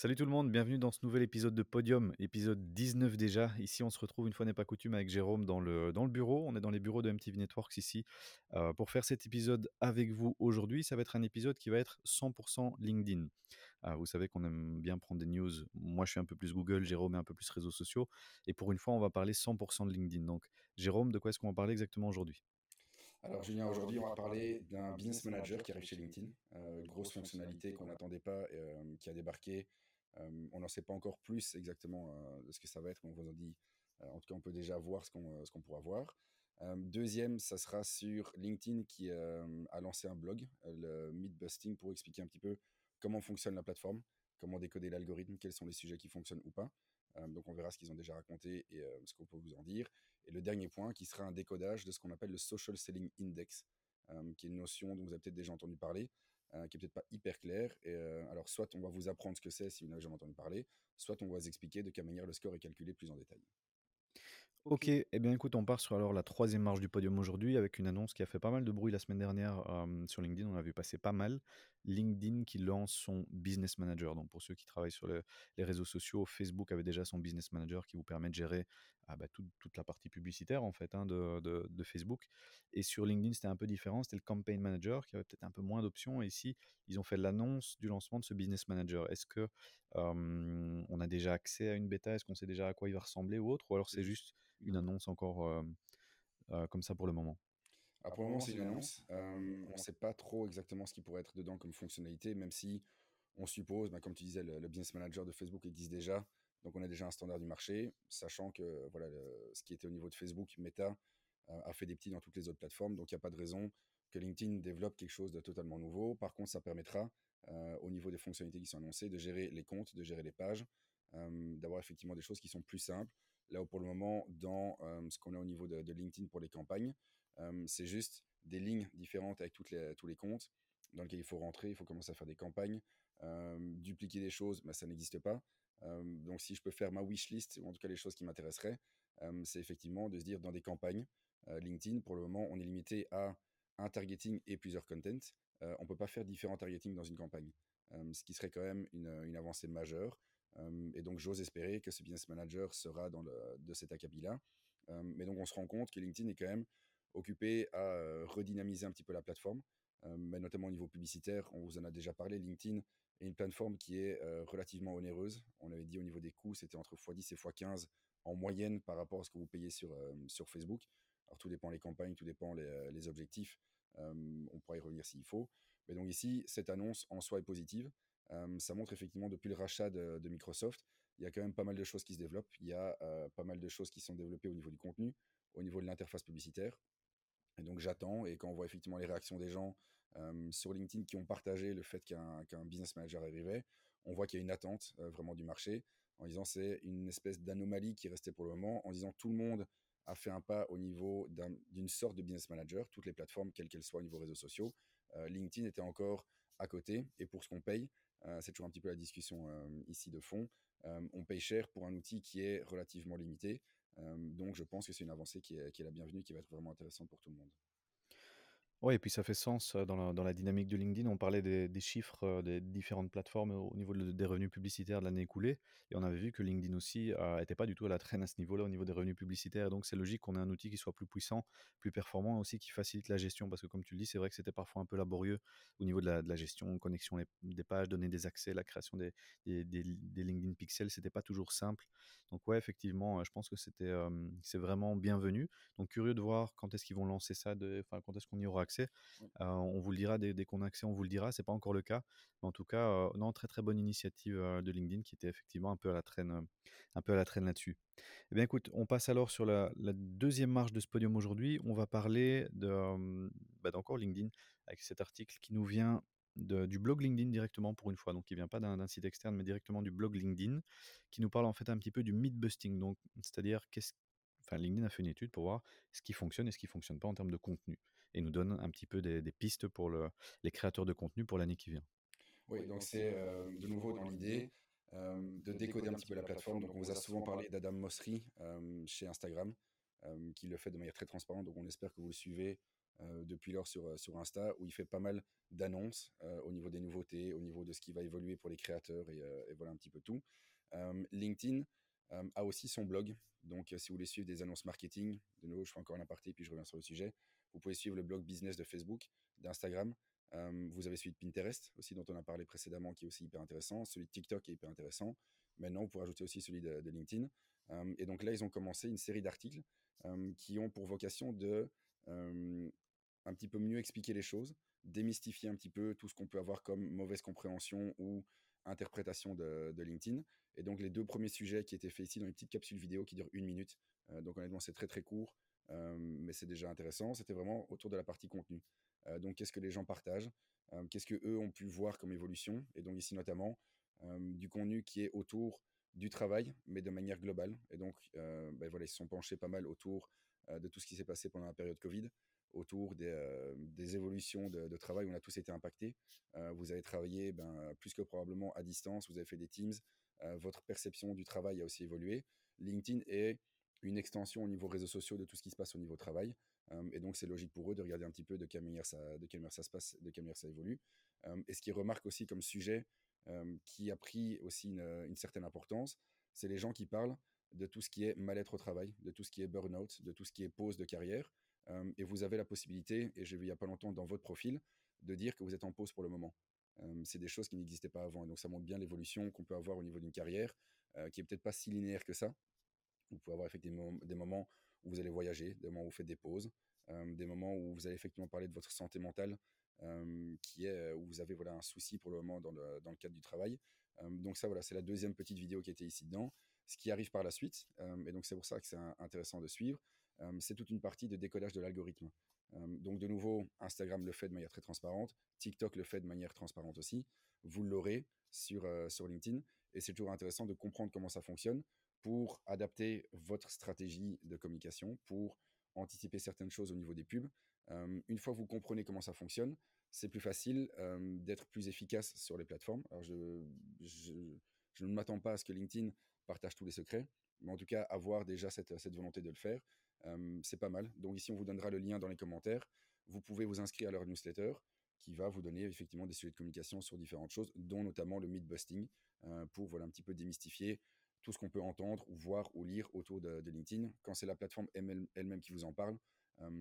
Salut tout le monde, bienvenue dans ce nouvel épisode de Podium, épisode 19 déjà. Ici, on se retrouve une fois n'est pas coutume avec Jérôme dans le, dans le bureau. On est dans les bureaux de MTV Networks ici euh, pour faire cet épisode avec vous aujourd'hui. Ça va être un épisode qui va être 100% LinkedIn. Ah, vous savez qu'on aime bien prendre des news. Moi, je suis un peu plus Google, Jérôme est un peu plus réseaux sociaux. Et pour une fois, on va parler 100% de LinkedIn. Donc, Jérôme, de quoi est-ce qu'on va parler exactement aujourd'hui? Alors Julien, aujourd'hui on va parler d'un business manager qui arrive chez LinkedIn, euh, grosse fonctionnalité qu'on n'attendait pas, euh, qui a débarqué euh, on n'en sait pas encore plus exactement euh, de ce que ça va être, mais on vous en dit, euh, en tout cas, on peut déjà voir ce qu'on ce qu'on pourra voir. deuxième, ça sera sur LinkedIn qui a lancé un blog, le Mythbusting, pour expliquer un petit peu comment fonctionne la plateforme, comment décoder l'algorithme, quels sont les sujets qui fonctionnent ou pas. donc on verra ce qu'ils ont déjà raconté et ce qu'on peut vous en dire. Et le dernier point qui sera un décodage de ce qu'on appelle le Social Selling Index, qui est une notion dont vous avez peut-être déjà entendu parler, euh, qui est peut-être pas hyper clair. Et euh, alors, soit on va vous apprendre ce que c'est si vous n'avez jamais entendu parler, soit on va vous expliquer de quelle manière le score est calculé plus en détail. Ok, eh bien écoute, on part sur alors la troisième marche du podium aujourd'hui avec une annonce qui a fait pas mal de bruit la semaine dernière sur LinkedIn. On a vu passer pas mal. LinkedIn qui lance son Business Manager. Donc pour ceux qui travaillent sur les réseaux sociaux, Facebook avait déjà son Business Manager qui vous permet de gérer ah bah, toute la partie publicitaire en fait hein, de, de, Facebook. Et sur LinkedIn, c'était un peu différent. C'était le Campaign Manager qui avait peut-être un peu moins d'options. Et ici, ils ont fait l'annonce du lancement de ce Business Manager. Est-ce que on a déjà accès à une bêta? Est-ce qu'on sait déjà à quoi il va ressembler ou autre? Ou alors c'est juste une annonce encore comme ça pour le moment? Ah, Pour le moment, c'est une annonce. on ne sait pas trop exactement ce qui pourrait être dedans comme fonctionnalité, même si on suppose, bah, comme tu disais, le, business manager de Facebook existe déjà. Donc on a déjà un standard du marché, sachant que voilà, ce qui était au niveau de Facebook, Meta, a fait des petits dans toutes les autres plateformes. Donc il n'y a pas de raison que LinkedIn développe quelque chose de totalement nouveau. Par contre, ça permettra, au niveau des fonctionnalités qui sont annoncées, de gérer les comptes, de gérer les pages, d'avoir effectivement des choses qui sont plus simples Là où pour le moment, dans ce qu'on a au niveau de, LinkedIn pour les campagnes, c'est juste des lignes différentes avec les, tous les comptes dans lesquels il faut rentrer, il faut commencer à faire des campagnes. dupliquer des choses, bah, ça n'existe pas. Donc si je peux faire ma wishlist, ou en tout cas les choses qui m'intéresseraient, c'est effectivement de se dire dans des campagnes, LinkedIn, pour le moment, on est limité à un targeting et plusieurs contents. on ne peut pas faire différents targeting dans une campagne, ce qui serait quand même une, une avancée majeure et donc, j'ose espérer que ce business manager sera dans le, de cet acabit-là. mais donc, on se rend compte que LinkedIn est quand même occupé à redynamiser un petit peu la plateforme, mais notamment au niveau publicitaire. On vous en a déjà parlé. LinkedIn est une plateforme qui est relativement onéreuse. On avait dit au niveau des coûts, c'était entre x10 et x15 en moyenne par rapport à ce que vous payez sur, sur Facebook. Alors, tout dépend les campagnes, tout dépend les objectifs. on pourra y revenir s'il faut. Mais donc ici, cette annonce en soi est positive ça montre effectivement depuis le rachat de, Microsoft, il y a quand même pas mal de choses qui se développent. Il y a pas mal de choses qui sont développées au niveau du contenu, au niveau de l'interface publicitaire. Et donc j'attends, et quand on voit effectivement les réactions des gens sur LinkedIn qui ont partagé le fait qu'un business manager arrivait, on voit qu'il y a une attente vraiment du marché, en disant c'est une espèce d'anomalie qui restait pour le moment, en disant tout le monde a fait un pas au niveau d'une sorte de business manager, toutes les plateformes, quelles qu'elles soient au niveau réseaux sociaux. LinkedIn était encore à côté, et pour ce qu'on paye, c'est toujours un petit peu la discussion ici de fond. On paye cher pour un outil qui est relativement limité. donc je pense que c'est une avancée qui est, qui est la bienvenue, qui va être vraiment intéressante pour tout le monde. Oui, et puis ça fait sens dans la, dans la dynamique de LinkedIn. On parlait des, chiffres des différentes plateformes au niveau des revenus publicitaires de l'année écoulée. Et on avait vu que LinkedIn aussi n'était pas du tout à la traîne à ce niveau-là au niveau des revenus publicitaires. donc c'est logique qu'on ait un outil qui soit plus puissant, plus performant aussi qui facilite la gestion. Parce que comme tu le dis, c'est vrai que c'était parfois un peu laborieux au niveau de la, gestion, connexion des pages, donner des accès, la création des, des, LinkedIn Pixels. C'était pas toujours simple. Donc ouais, effectivement, je pense que c'était c'est vraiment bienvenu. Donc curieux de voir quand est-ce qu'ils vont lancer ça, quand est-ce qu'on y aura on vous le dira dès, qu'on a accès, on vous le dira. C'est pas encore le cas, en tout cas, non, très très bonne initiative de LinkedIn qui était effectivement un peu à la traîne, un peu à la traîne là-dessus. Eh bien, écoute, on passe alors sur la, deuxième marche de ce podium aujourd'hui. On va parler de, bah, d'encore LinkedIn avec cet article qui nous vient du blog LinkedIn directement pour une fois, donc il vient pas d'un site externe, mais directement du blog LinkedIn, qui nous parle en fait un petit peu du myth busting, donc c'est-à-dire qu'est-ce, LinkedIn a fait une étude pour voir ce qui fonctionne et ce qui fonctionne pas en termes de contenu, et nous donne un petit peu des, pistes pour le, les créateurs de contenu pour l'année qui vient. Oui, donc c'est euh, de nouveau dans l'idée euh, de décoder un petit peu la plateforme. Donc on vous a souvent parlé d'Adam Mosseri euh, chez Instagram, qui le fait de manière très transparente. Donc on espère que vous le suivez depuis lors sur, sur Insta, où il fait pas mal d'annonces au niveau des nouveautés, au niveau de ce qui va évoluer pour les créateurs et, et voilà un petit peu tout. LinkedIn a aussi son blog. Donc, si vous voulez suivre des annonces marketing, de nouveau, je fais encore un aparté, puis je reviens sur le sujet. Vous pouvez suivre le blog business de Facebook, d'Instagram. vous avez celui de Pinterest aussi, dont on a parlé précédemment, qui est aussi hyper intéressant. Celui de TikTok est hyper intéressant. Maintenant, vous pouvez ajouter aussi celui de, LinkedIn. et donc là, ils ont commencé une série d'articles qui ont pour vocation de un petit peu mieux expliquer les choses, démystifier un petit peu tout ce qu'on peut avoir comme mauvaise compréhension ou interprétation de, LinkedIn. Et donc les deux premiers sujets qui étaient faits ici dans une petite capsule vidéo qui dure une minute. donc honnêtement, c'est très très court. Mais c'est déjà intéressant. C'était vraiment autour de la partie contenu. Donc, qu'est-ce que les gens partagent? Qu'est-ce que eux ont pu voir comme évolution? Et donc ici notamment du contenu qui est autour du travail, mais de manière globale. Et donc, ben voilà, ils se sont penchés pas mal autour de tout ce qui s'est passé pendant la période Covid, autour des, évolutions de, travail où on a tous été impactés. vous avez travaillé ben, plus que probablement à distance, vous avez fait des Teams, votre perception du travail a aussi évolué. LinkedIn est une extension au niveau réseaux sociaux de tout ce qui se passe au niveau travail. Euh, et donc, c'est logique pour eux de regarder un petit peu de quelle manière ça, se passe, de quelle manière ça évolue. Euh, et ce qu'ils remarquent aussi comme sujet euh, qui a pris aussi une, certaine importance, c'est les gens qui parlent de tout ce qui est mal-être au travail, de tout ce qui est burn-out, de tout ce qui est pause de carrière. et vous avez la possibilité, et j'ai vu il n'y a pas longtemps dans votre profil, de dire que vous êtes en pause pour le moment. c'est des choses qui n'existaient pas avant. Et donc, ça montre bien l'évolution qu'on peut avoir au niveau d'une carrière, qui est peut-être pas si linéaire que ça, vous pouvez avoir effectivement des moments où vous allez voyager, des moments où vous faites des pauses, euh, des moments où vous allez effectivement parler de votre santé mentale, euh, qui est euh, où vous avez voilà un souci pour le moment dans le, cadre du travail. donc ça voilà, c'est la deuxième petite vidéo qui était ici dedans. Ce qui arrive par la suite, et donc c'est pour ça que c'est intéressant de suivre, c'est toute une partie de décodage de l'algorithme. donc de nouveau, Instagram le fait de manière très transparente, TikTok le fait de manière transparente aussi. Vous l'aurez sur LinkedIn, et c'est toujours intéressant de comprendre comment ça fonctionne pour adapter votre stratégie de communication, pour anticiper certaines choses au niveau des pubs. Une fois que vous comprenez comment ça fonctionne, c'est plus facile d'être plus efficace sur les plateformes. Alors je, ne m'attends pas à ce que LinkedIn partage tous les secrets, mais en tout cas, avoir déjà cette, volonté de le faire, c'est pas mal. Donc ici, on vous donnera le lien dans les commentaires. Vous pouvez vous inscrire à leur newsletter qui va vous donner effectivement des sujets de communication sur différentes choses, dont notamment le myth busting, pour voilà, un petit peu démystifier tout ce qu'on peut entendre ou voir ou lire autour de, LinkedIn. Quand c'est la plateforme elle-même qui vous en parle,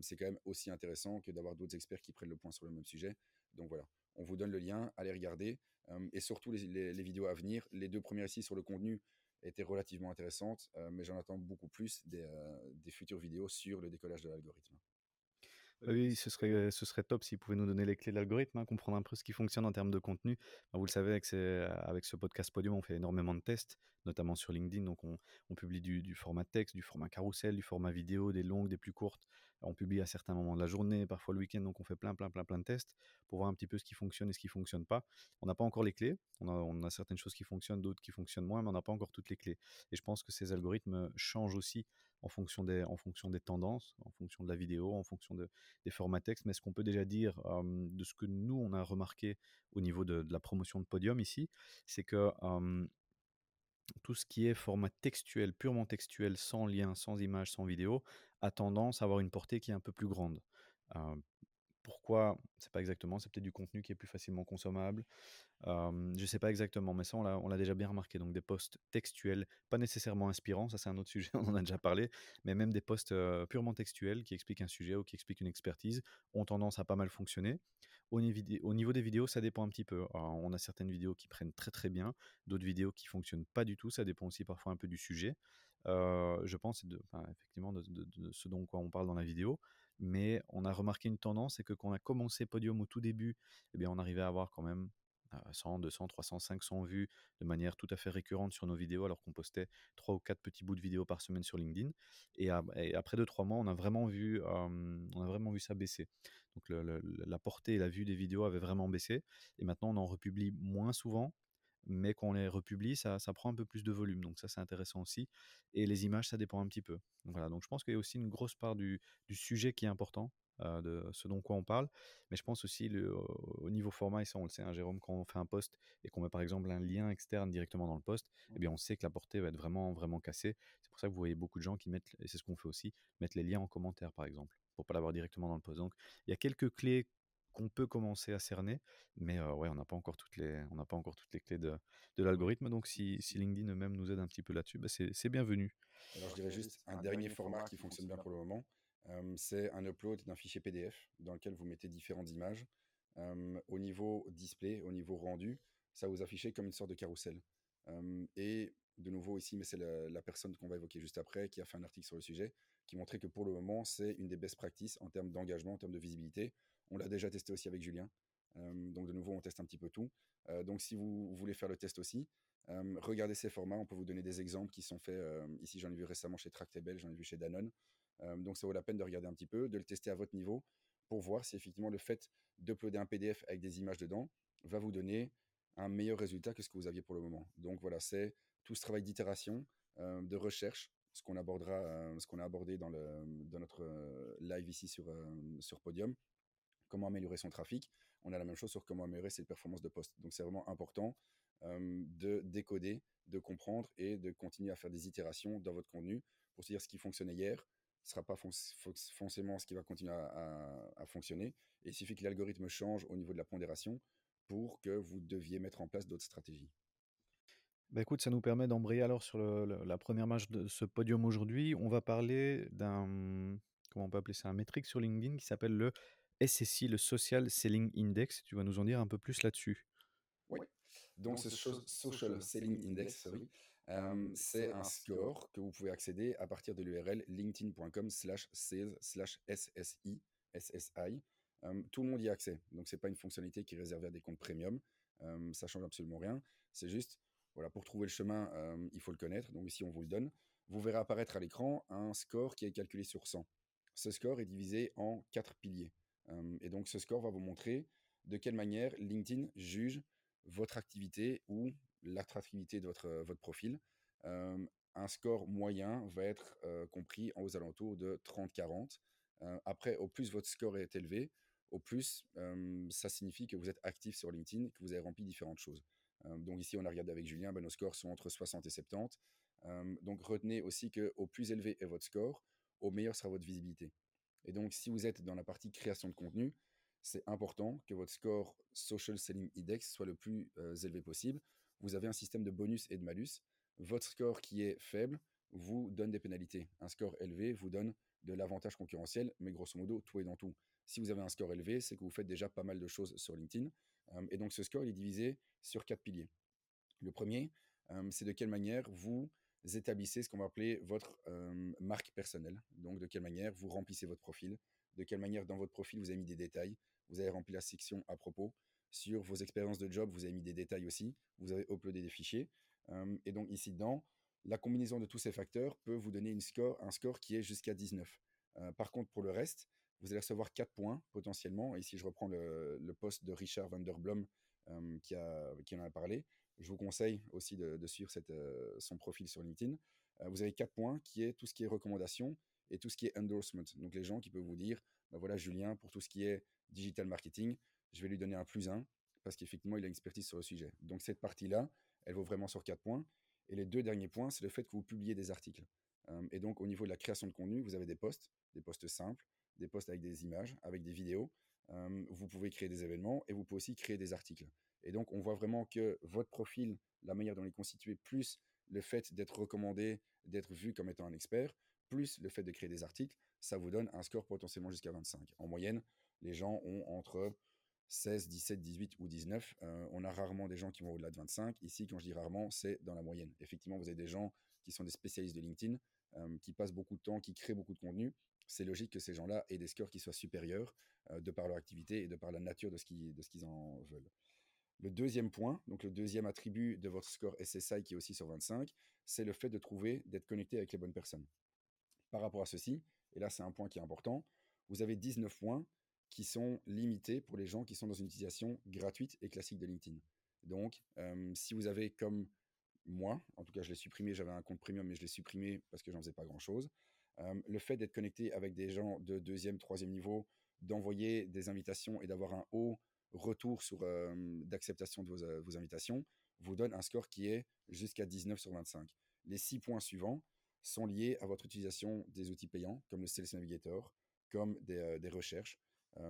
c'est quand même aussi intéressant que d'avoir d'autres experts qui prennent le point sur le même sujet. Donc voilà, on vous donne le lien, allez regarder. Et surtout les, vidéos à venir. Les deux premières ici sur le contenu étaient relativement intéressantes, mais j'en attends beaucoup plus des futures vidéos sur le décollage de l'algorithme. Oui, ce serait, ce serait top s'ils pouvaient nous donner les clés de l'algorithme, hein, comprendre un peu ce qui fonctionne en termes de contenu. vous le savez, avec, avec ce podcast Podium, on fait énormément de tests, notamment sur LinkedIn. Donc, on, on publie du, du, format texte, du format carrousel, du format vidéo, des longues, des plus courtes. On publie à certains moments de la journée, parfois le week-end. Donc, on fait plein, plein, plein, plein de tests pour voir un petit peu ce qui fonctionne et ce qui fonctionne pas. On n'a pas encore les clés. On a, on a certaines choses qui fonctionnent, d'autres qui fonctionnent moins, mais on n'a pas encore toutes les clés. Et je pense que ces algorithmes changent aussi en fonction des, en fonction des tendances, en fonction de la vidéo, en fonction de, des formats texte. Mais ce qu'on peut déjà dire de ce que nous, on a remarqué au niveau de, la promotion de Podium ici, c'est que tout ce qui est format textuel, purement textuel, sans lien, sans image, sans vidéo, a tendance à avoir une portée qui est un peu plus grande. Pourquoi C'est pas exactement, c'est peut-être du contenu qui est plus facilement consommable, je ne sais pas exactement, mais ça, on l'a déjà bien remarqué. Donc, des posts textuels, pas nécessairement inspirants, ça c'est un autre sujet, on en a déjà parlé, mais même des posts purement textuels qui expliquent un sujet ou qui expliquent une expertise ont tendance à pas mal fonctionner. Au, niveau des vidéos, ça dépend un petit peu. on a certaines vidéos qui prennent très très bien, d'autres vidéos qui fonctionnent pas du tout. Ça dépend aussi parfois un peu du sujet. je pense de, effectivement de, ce dont quoi on parle dans la vidéo. Mais on a remarqué une tendance, c'est que quand on a commencé Podium au tout début, eh bien, on arrivait à avoir quand même 100, 200, 300, 500 vues de manière tout à fait récurrente sur nos vidéos, alors qu'on postait 3 ou 4 petits bouts de vidéos par semaine sur LinkedIn. Et, après 2-3 mois, on a, vraiment vu, on a vraiment vu ça baisser. Donc la portée et la vue des vidéos avaient vraiment baissé. Et maintenant, on en republie moins souvent, mais quand on les republie, ça, prend un peu plus de volume. Donc ça, c'est intéressant aussi. Et les images, ça dépend un petit peu. voilà, donc je pense qu'il y a aussi une grosse part du sujet qui est important. Euh, de ce dont quoi on parle. Mais je pense aussi le, au niveau format, et ça on le sait, hein, Jérôme, quand on fait un post et qu'on met par exemple un lien externe directement dans le post, eh bien on sait que la portée va être vraiment, vraiment cassée. C'est pour ça que vous voyez beaucoup de gens qui mettent, et c'est ce qu'on fait aussi, mettre les liens en commentaire par exemple pour pas l'avoir directement dans le post. Donc, il y a quelques clés qu'on peut commencer à cerner, mais ouais, on n'a pas encore toutes les, on n'a pas encore toutes les clés de, de l'algorithme. Donc, si, si LinkedIn même nous aide un petit peu là-dessus, bah, c'est bienvenu. Alors, je dirais juste un dernier format qui fonctionne bien pour le moment, c'est un upload d'un fichier PDF dans lequel vous mettez différentes images. au niveau display, au niveau rendu, ça vous affiche comme une sorte de carrousel. et de nouveau ici, mais c'est la, personne qu'on va évoquer juste après qui a fait un article sur le sujet, qui montrait que pour le moment, c'est une des best practices en termes d'engagement, en termes de visibilité. On l'a déjà testé aussi avec Julien. donc de nouveau, on teste un petit peu tout. donc si vous voulez faire le test aussi, regardez ces formats. On peut vous donner des exemples qui sont faits. ici, j'en ai vu récemment chez Tractable, j'en ai vu chez Danone. donc ça vaut la peine de regarder un petit peu, de le tester à votre niveau pour voir si effectivement le fait d'uploader un PDF avec des images dedans va vous donner un meilleur résultat que ce que vous aviez pour le moment. Donc voilà, c'est tout ce travail d'itération, de recherche, ce qu'on abordera, ce qu'on a abordé dans, notre live ici sur, sur Podium, comment améliorer son trafic. On a la même chose sur comment améliorer ses performances de poste. Donc c'est vraiment important de décoder, de comprendre et de continuer à faire des itérations dans votre contenu pour se dire ce qui fonctionnait hier ne sera pas forcément ce qui va continuer à, fonctionner. Et il suffit que l'algorithme change au niveau de la pondération pour que vous deviez mettre en place d'autres stratégies. Bah écoute, ça nous permet d'embrayer alors sur la première marche de ce podium aujourd'hui. On va parler d'un, comment on peut appeler ça, un métrique sur LinkedIn qui s'appelle le SSI, le Social Selling Index. Tu vas nous en dire un peu plus là-dessus? Oui. Donc, ce Social Selling Index, c'est un score que vous pouvez accéder à partir de l'URL linkedin.com slash sales slash SSI. SSI. tout le monde y a accès. Donc, ce n'est pas une fonctionnalité qui est réservée à des comptes premium. ça change absolument rien. C'est juste, voilà, pour trouver le chemin, il faut le connaître. Donc, ici, on vous le donne. Vous verrez apparaître à l'écran un score qui est calculé sur 100. Ce score est divisé en quatre piliers. et donc, ce score va vous montrer de quelle manière LinkedIn juge votre activité ou l'attractivité de votre, votre profil. un score moyen va être compris aux alentours de 30-40. après, au plus votre score est élevé, au plus ça signifie que vous êtes actif sur LinkedIn, que vous avez rempli différentes choses. Donc ici, on a regardé avec Julien, ben, nos scores sont entre 60 et 70. donc retenez aussi que au plus élevé est votre score, au meilleur sera votre visibilité. Et donc, si vous êtes dans la partie création de contenu, c'est important que votre score Social Selling Index soit le plus élevé possible. Vous avez un système de bonus et de malus. Votre score qui est faible vous donne des pénalités. Un score élevé vous donne de l'avantage concurrentiel, mais grosso modo, tout est dans tout. Si vous avez un score élevé, c'est que vous faites déjà pas mal de choses sur LinkedIn. et donc, ce score il est divisé sur quatre piliers. Le premier, c'est de quelle manière vous établissez ce qu'on va appeler votre marque personnelle. Donc, de quelle manière vous remplissez votre profil, de quelle manière dans votre profil vous avez mis des détails, vous avez rempli la section à propos. Sur vos expériences de job, vous avez mis des détails aussi, vous avez uploadé des fichiers. et donc ici dedans, la combinaison de tous ces facteurs peut vous donner score, un score qui est jusqu'à 19. par contre, pour le reste, vous allez recevoir 4 points potentiellement. ici, je reprends le, le post de Richard van der Blom qui, en a parlé. Je vous conseille aussi de, suivre cette, son profil sur LinkedIn. vous avez 4 points qui est tout ce qui est recommandation et tout ce qui est endorsement. Donc les gens qui peuvent vous dire, bah voilà Julien, pour tout ce qui est digital marketing, je vais lui donner un plus 1 parce qu'effectivement, il a une expertise sur le sujet. Donc cette partie-là, elle vaut vraiment sur 4 points. Et les deux derniers points, c'est le fait que vous publiez des articles. et donc au niveau de la création de contenu, vous avez des posts, des posts simples, des posts avec des images, avec des vidéos. vous pouvez créer des événements et vous pouvez aussi créer des articles. Et donc on voit vraiment que votre profil, la manière dont il est constitué, plus le fait d'être recommandé, d'être vu comme étant un expert, plus le fait de créer des articles, ça vous donne un score potentiellement jusqu'à 25. En moyenne, les gens ont entre 16, 17, 18 ou 19. Euh, on a rarement des gens qui vont au-delà de 25. Ici, quand je dis rarement, c'est dans la moyenne. Effectivement, vous avez des gens qui sont des spécialistes de LinkedIn, qui passent beaucoup de temps, qui créent beaucoup de contenu. C'est logique que ces gens-là aient des scores qui soient supérieurs de par leur activité et de par la nature de ce qu'ils en veulent. Le deuxième point, donc le deuxième attribut de votre score SSI qui est aussi sur 25, c'est le fait de trouver, d'être connecté avec les bonnes personnes. Par rapport à ceci, et là c'est un point qui est important, vous avez 19 points qui sont limités pour les gens qui sont dans une utilisation gratuite et classique de LinkedIn. Donc, si vous avez comme moi, en tout cas je l'ai supprimé, j'avais un compte premium mais je l'ai supprimé parce que j'en faisais pas grand-chose, le fait d'être connecté avec des gens de deuxième, troisième niveau, d'envoyer des invitations et d'avoir un haut retour sur d'acceptation de vos, invitations, vous donne un score qui est jusqu'à 19 sur 25. Les six points suivants, sont liés à votre utilisation des outils payants, comme le Sales Navigator, comme des, recherches.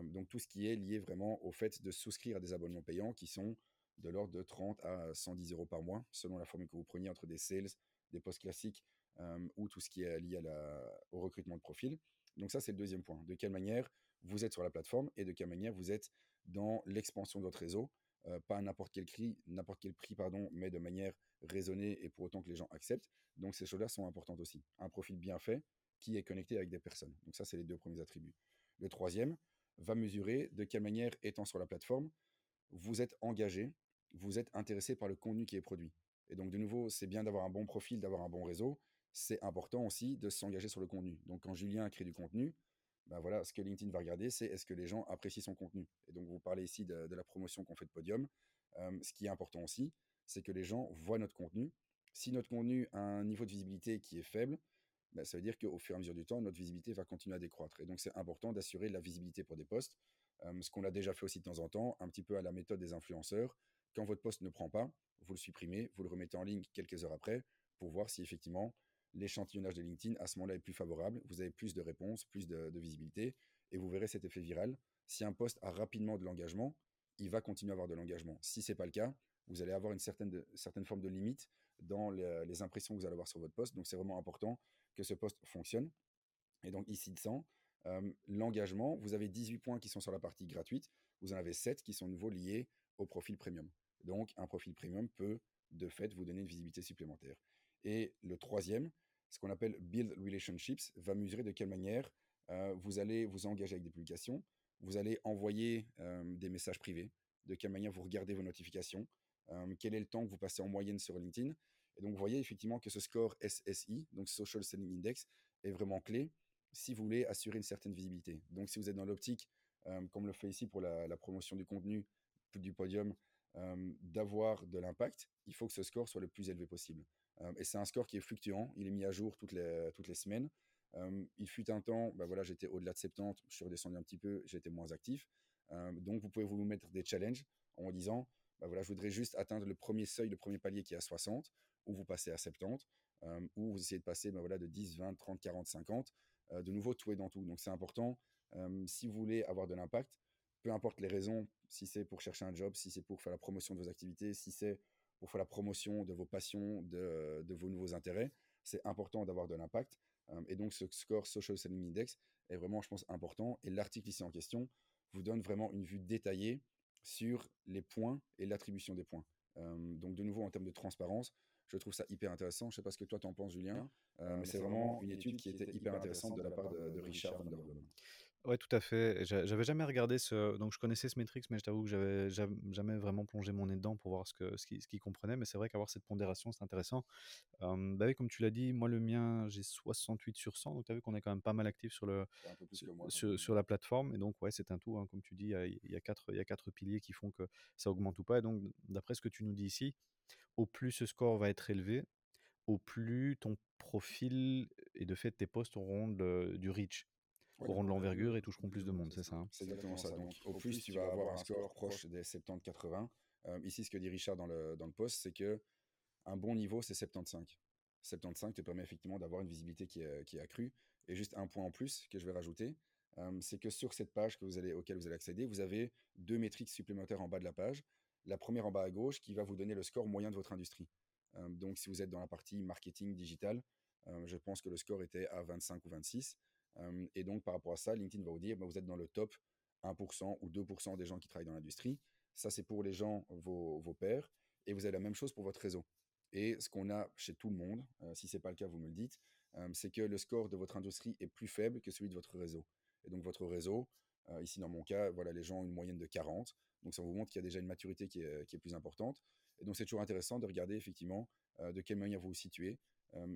donc tout ce qui est lié vraiment au fait de souscrire à des abonnements payants qui sont de l'ordre de 30 à 110 euros par mois, selon la formule que vous preniez entre des sales, des postes classiques ou tout ce qui est lié au recrutement de profil. Donc ça, c'est le deuxième point. De quelle manière vous êtes sur la plateforme et de quelle manière vous êtes dans l'expansion de votre réseau, pas à n'importe quel prix, n'importe quel prix, pardon, mais de manière raisonnée et pour autant que les gens acceptent. Donc ces choses-là sont importantes aussi. Un profil bien fait qui est connecté avec des personnes. Donc ça, c'est les deux premiers attributs. Le troisième va mesurer de quelle manière, étant sur la plateforme, vous êtes engagé, vous êtes intéressé par le contenu qui est produit. Et donc de nouveau, c'est bien d'avoir un bon profil, d'avoir un bon réseau. C'est important aussi de s'engager sur le contenu. Donc quand Julien crée du contenu, ben voilà, ce que LinkedIn va regarder, c'est est-ce que les gens apprécient son contenu? Et donc, vous parlez ici de, la promotion qu'on fait de Podium. Ce qui est important aussi, c'est que les gens voient notre contenu. Si notre contenu a un niveau de visibilité qui est faible, ben, ça veut dire qu'au fur et à mesure du temps, notre visibilité va continuer à décroître. Et donc, c'est important d'assurer la visibilité pour des posts. Euh, ce qu'on a déjà fait aussi de temps en temps, un petit peu à la méthode des influenceurs. Quand votre post ne prend pas, vous le supprimez, vous le remettez en ligne quelques heures après pour voir si effectivement l'échantillonnage de LinkedIn, à ce moment-là, est plus favorable. Vous avez plus de réponses, plus de, visibilité, et vous verrez cet effet viral. Si un poste a rapidement de l'engagement, il va continuer à avoir de l'engagement. Si ce n'est pas le cas, vous allez avoir une certaine, certaine forme de limite dans les, impressions que vous allez avoir sur votre poste. Donc, c'est vraiment important que ce poste fonctionne. Et donc, ici, de euh, l'engagement, vous avez 18 points qui sont sur la partie gratuite. Vous en avez 7 qui sont nouveaux liés au profil premium. Donc, un profil premium peut, de fait, vous donner une visibilité supplémentaire. Et le troisième, ce qu'on appelle Build Relationships, va mesurer de quelle manière vous allez vous engager avec des publications, vous allez envoyer des messages privés, de quelle manière vous regardez vos notifications, quel est le temps que vous passez en moyenne sur LinkedIn. Et donc, vous voyez effectivement que ce score SSI, donc Social Selling Index, est vraiment clé si vous voulez assurer une certaine visibilité. Donc, si vous êtes dans l'optique, comme le fait ici pour la, la, promotion du contenu du podium, d'avoir de l'impact, il faut que ce score soit le plus élevé possible. Et c'est un score qui est fluctuant, il est mis à jour toutes les, toutes les semaines. Il fut un temps, bah voilà, j'étais au-delà de 70, je suis redescendu un petit peu, j'étais moins actif. Donc vous pouvez vous mettre des challenges en disant, bah voilà, je voudrais juste atteindre le premier seuil, le premier palier qui est à 60, ou vous passez à 70, ou vous essayez de passer bah voilà, de 10, 20, 30, 40, 50. de nouveau, tout est dans tout. Donc c'est important, si vous voulez avoir de l'impact, peu importe les raisons, si c'est pour chercher un job, si c'est pour faire la promotion de vos activités, si c'est pour faire la promotion de vos passions, de, vos nouveaux intérêts, c'est important d'avoir de l'impact. Euh, et donc, ce score Social Selling Index est vraiment, je pense, important. Et l'article ici en question vous donne vraiment une vue détaillée sur les points et l'attribution des points. Euh, donc, de nouveau, en termes de transparence, je trouve ça hyper intéressant. Je ne sais pas ce que toi, tu en penses, Julien, euh, mais c'est vraiment une étude qui était hyper intéressante de la part de, Richard Van der Ouais, tout à fait. j'avais jamais regardé ce. Donc, je connaissais ce Matrix, mais je t'avoue que j'avais jamais vraiment plongé mon nez dedans pour voir ce que ce qu'il ce comprenait. Mais c'est vrai qu'avoir cette pondération, c'est intéressant. bah oui, comme tu l'as dit, moi, le mien, j'ai 68 sur 100. Donc, tu as vu qu'on est quand même pas mal actif sur, le, sur, sur, la plateforme. Et donc, ouais, c'est un tout. Hein, comme tu dis, il y, a, quatre, y a quatre piliers qui font que ça augmente ou pas. Et donc, d'après ce que tu nous dis ici, au plus ce score va être élevé, au plus ton profil et de fait tes posts auront du reach auront de l'envergure et toucheront plus de monde, c'est ça hein C'est exactement ça. Donc, au plus, tu vas avoir un score proche des 70-80. Euh, ici, ce que dit Richard dans le, dans le post, c'est que un bon niveau, c'est 75. 75 te permet effectivement d'avoir une visibilité qui est, qui est, accrue. Et juste un point en plus que je vais rajouter, euh, c'est que sur cette page que vous allez, auquel vous allez accéder, vous avez deux métriques supplémentaires en bas de la page. La première en bas à gauche qui va vous donner le score moyen de votre industrie. Euh, donc, si vous êtes dans la partie marketing digital, je pense que le score était à 25 ou 26 et donc, par rapport à ça, LinkedIn va vous dire, bah, vous êtes dans le top 1% ou 2% des gens qui travaillent dans l'industrie. Ça, c'est pour les gens, vos, vos pairs. Et vous avez la même chose pour votre réseau. Et ce qu'on a chez tout le monde, si ce n'est pas le cas, vous me le dites, c'est que le score de votre industrie est plus faible que celui de votre réseau. Et donc, votre réseau, ici dans mon cas, voilà, les gens ont une moyenne de 40. Donc, ça vous montre qu'il y a déjà une maturité qui est, plus importante. Et donc, c'est toujours intéressant de regarder effectivement de quelle manière vous vous situez.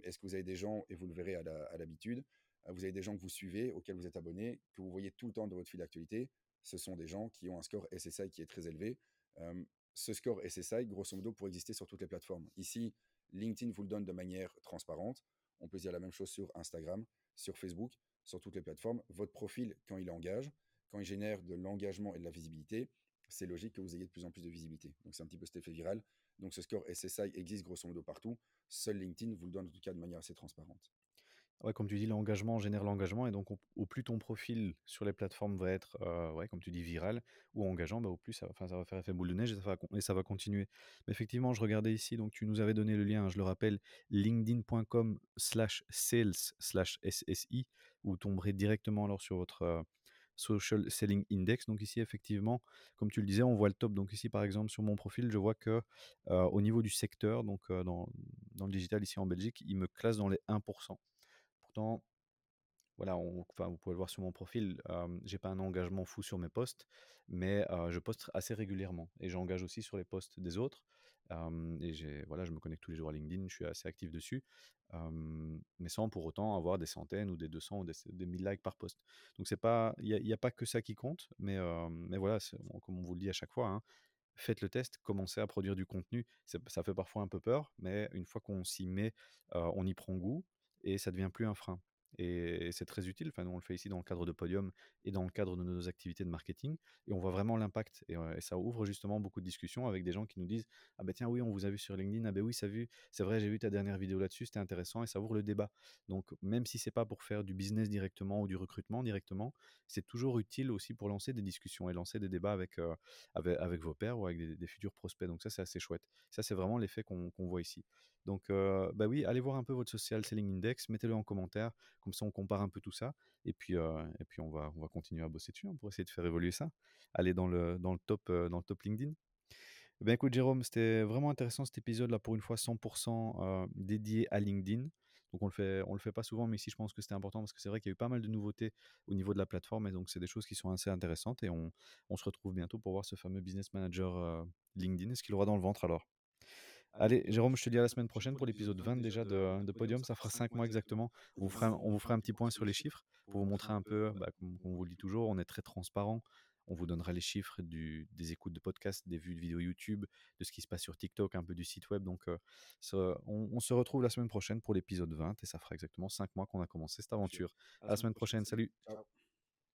Est-ce que vous avez des gens, et vous le verrez à l'habitude, vous avez des gens que vous suivez, auxquels vous êtes abonné, que vous voyez tout le temps dans votre fil d'actualité. Ce sont des gens qui ont un score SSI qui est très élevé. Euh, ce score SSI, grosso modo, pour exister sur toutes les plateformes. Ici, LinkedIn vous le donne de manière transparente. On peut dire la même chose sur Instagram, sur Facebook, sur toutes les plateformes. Votre profil, quand il engage, quand il génère de l'engagement et de la visibilité, c'est logique que vous ayez de plus en plus de visibilité. Donc c'est un petit peu cet effet viral. Donc ce score SSI existe grosso modo partout. Seul LinkedIn vous le donne en tout cas de manière assez transparente. Ouais, comme tu dis, l'engagement génère l'engagement et donc au plus ton profil sur les plateformes va être, heu, ouais, comme tu dis, viral ou engageant, bah, au plus ça ça va faire effet boule de neige et ça va continuer. Mais effectivement, je regardais ici, donc tu nous avais donné le lien, hein, je le rappelle, linkedin.com/sales/SSI, vous tomberez directement alors sur votre, heu, social selling index. Donc ici, effectivement, comme tu le disais, on voit le top. Donc ici, par exemple, sur mon profil, je vois que, heu, au niveau du secteur, donc, dans le digital ici en Belgique, il me classe dans les 1 Voilà, on enfin, vous pouvez le voir sur mon profil, j'ai pas un engagement fou sur mes posts, mais je poste assez régulièrement et j'engage aussi sur les posts des autres. Hem et voilà, je me connecte tous les jours à LinkedIn, je suis assez actif dessus, mais sans pour autant avoir des centaines ou des 200 ou des des 1000 likes par post. Donc c'est pas il y a pas que ça qui compte, mais mais voilà, comme on vous le dit à chaque fois, hein, faites le test, commencez à produire du contenu. Ça fait parfois un peu peur, mais une fois qu'on s'y met, on y prend goût et ça devient plus un frein. Et c'est très utile. Enfin, nous, on le fait ici dans le cadre de Podium et dans le cadre de nos activités de marketing. Et on voit vraiment l'impact. Et, ça ouvre justement beaucoup de discussions avec des gens qui nous disent Ah ben tiens, oui, on vous a vu sur LinkedIn. Ah ben oui, ça vu. C'est vrai, j'ai vu ta dernière vidéo là-dessus. C'était intéressant et ça ouvre le débat. Donc, même si c'est pas pour faire du business directement ou du recrutement directement, c'est toujours utile aussi pour lancer des discussions et lancer des débats avec, avec, vos pairs ou avec des, futurs prospects. Donc, ça, c'est assez chouette. Ça, c'est vraiment l'effet qu'on qu voit ici. Donc, bah oui, allez voir un peu votre social selling index, mettez-le en commentaire, comme ça on compare un peu tout ça, et puis, et puis on, va, on va continuer à bosser dessus hein, pour essayer de faire évoluer ça, aller dans le, dans le, top, dans le top LinkedIn. Eh bien écoute Jérôme, c'était vraiment intéressant cet épisode là pour une fois 100% euh, dédié à LinkedIn. Donc on le le fait pas souvent, mais ici je pense que c'était important parce que c'est vrai qu'il y a eu pas mal de nouveautés au niveau de la plateforme et donc c'est des choses qui sont assez intéressantes et on, on, se retrouve bientôt pour voir ce fameux business manager LinkedIn. Est-ce qu'il aura dans le ventre alors? Allez, Jérôme, je te dis à la semaine prochaine pour l'épisode 20 déjà de, de, Podium. Ça fera 5 mois exactement. On vous, fera, on vous fera un petit point sur les chiffres pour vous montrer un peu, bah, comme, on vous le dit toujours, on est très transparent. On vous donnera les chiffres du, des écoutes de podcasts, des vues de vidéos YouTube, de ce qui se passe sur TikTok, un peu du site web. Donc, euh, ça, on, on, se retrouve la semaine prochaine pour l'épisode 20 et ça fera exactement 5 mois qu'on a commencé cette aventure. À la semaine prochaine. Salut. Ciao.